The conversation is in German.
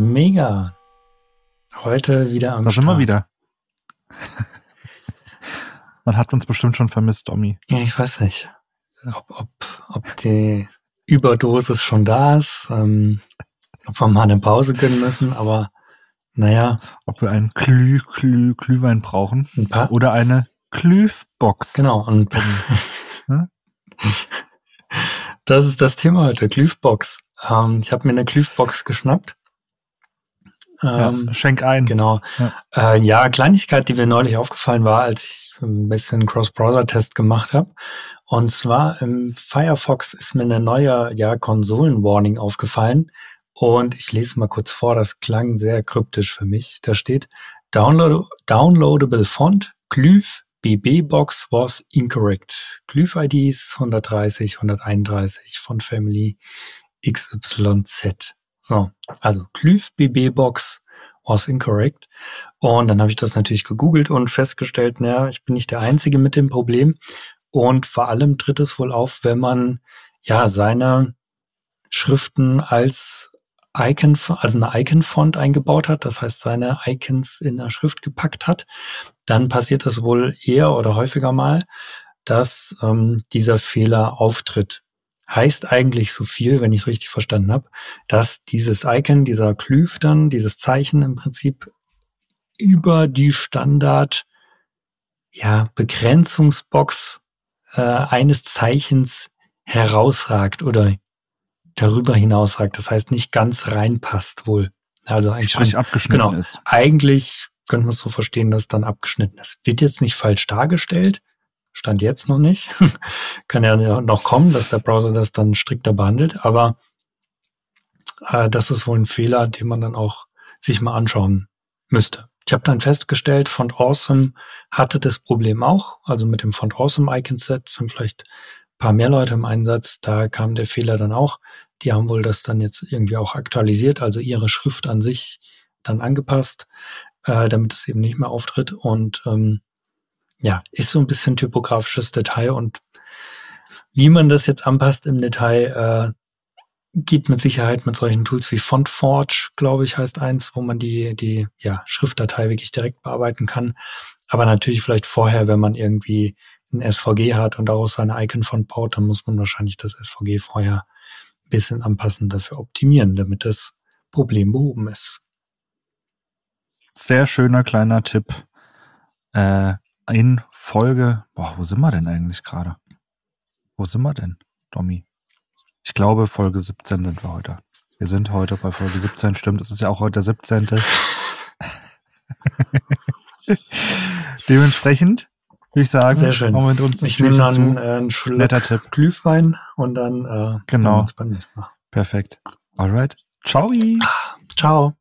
Mega. Heute wieder am Da sind wir Start. wieder. Man hat uns bestimmt schon vermisst, Domi. Ja, ich weiß nicht, ob, ob, ob die Überdosis schon da ist, ähm, ob wir mal eine Pause gönnen müssen, aber naja, Ob wir einen Glüh, Glüh, Glühwein brauchen ein paar. oder eine Glühbox. Genau, und Hm? das ist das Thema heute, Glühbox. Ähm, ich habe mir eine Glühbox geschnappt. Ähm, ja, schenk ein. Genau. Ja. Äh, ja, Kleinigkeit, die mir neulich aufgefallen war, als ich ein bisschen Cross-Browser-Test gemacht habe. Und zwar im Firefox ist mir eine neue ja, Konsolen-Warning aufgefallen. Und ich lese mal kurz vor, das klang sehr kryptisch für mich. Da steht, Download Downloadable Font, Glyph, BB Box was incorrect. Glyph IDs 130, 131, Font Family XYZ. So, also Glyph BB Box was incorrect. Und dann habe ich das natürlich gegoogelt und festgestellt, naja, ich bin nicht der Einzige mit dem Problem. Und vor allem tritt es wohl auf, wenn man ja seine Schriften als Icon, also eine Icon-Font eingebaut hat, das heißt seine Icons in der Schrift gepackt hat, dann passiert das wohl eher oder häufiger mal, dass ähm, dieser Fehler auftritt. Heißt eigentlich so viel, wenn ich es richtig verstanden habe, dass dieses Icon, dieser Klüf dann, dieses Zeichen im Prinzip über die Standard ja, Begrenzungsbox äh, eines Zeichens herausragt oder darüber hinausragt. Das heißt, nicht ganz reinpasst wohl. Also eigentlich Sprich schon, abgeschnitten genau. ist. eigentlich könnte man es so verstehen, dass es dann abgeschnitten ist. Wird jetzt nicht falsch dargestellt. Stand jetzt noch nicht. Kann ja noch kommen, dass der Browser das dann strikter behandelt. Aber äh, das ist wohl ein Fehler, den man dann auch sich mal anschauen müsste. Ich habe dann festgestellt, Font Awesome hatte das Problem auch. Also mit dem Font Awesome Icon Set sind vielleicht paar mehr Leute im Einsatz. Da kam der Fehler dann auch. Die haben wohl das dann jetzt irgendwie auch aktualisiert, also ihre Schrift an sich dann angepasst, äh, damit es eben nicht mehr auftritt. Und ähm, ja, ist so ein bisschen typografisches Detail und wie man das jetzt anpasst im Detail, äh, geht mit Sicherheit mit solchen Tools wie FontForge, glaube ich, heißt eins, wo man die, die ja, Schriftdatei wirklich direkt bearbeiten kann. Aber natürlich vielleicht vorher, wenn man irgendwie ein SVG hat und daraus eine Icon-Font baut, dann muss man wahrscheinlich das SVG vorher ein bisschen anpassen, dafür optimieren, damit das Problem behoben ist. Sehr schöner kleiner Tipp. Äh, in Folge, boah, wo sind wir denn eigentlich gerade? Wo sind wir denn, Domi? Ich glaube, Folge 17 sind wir heute. Wir sind heute bei Folge 17, stimmt. Es ist ja auch heute der 17. Dementsprechend würde ich sagen, Sehr schön. mit uns Ich nehme dann zu. äh, einen Schluck. Glühwein und dann äh, Genau. uns beim nächsten Mal. Perfekt. Alright. Ciao. Ciao.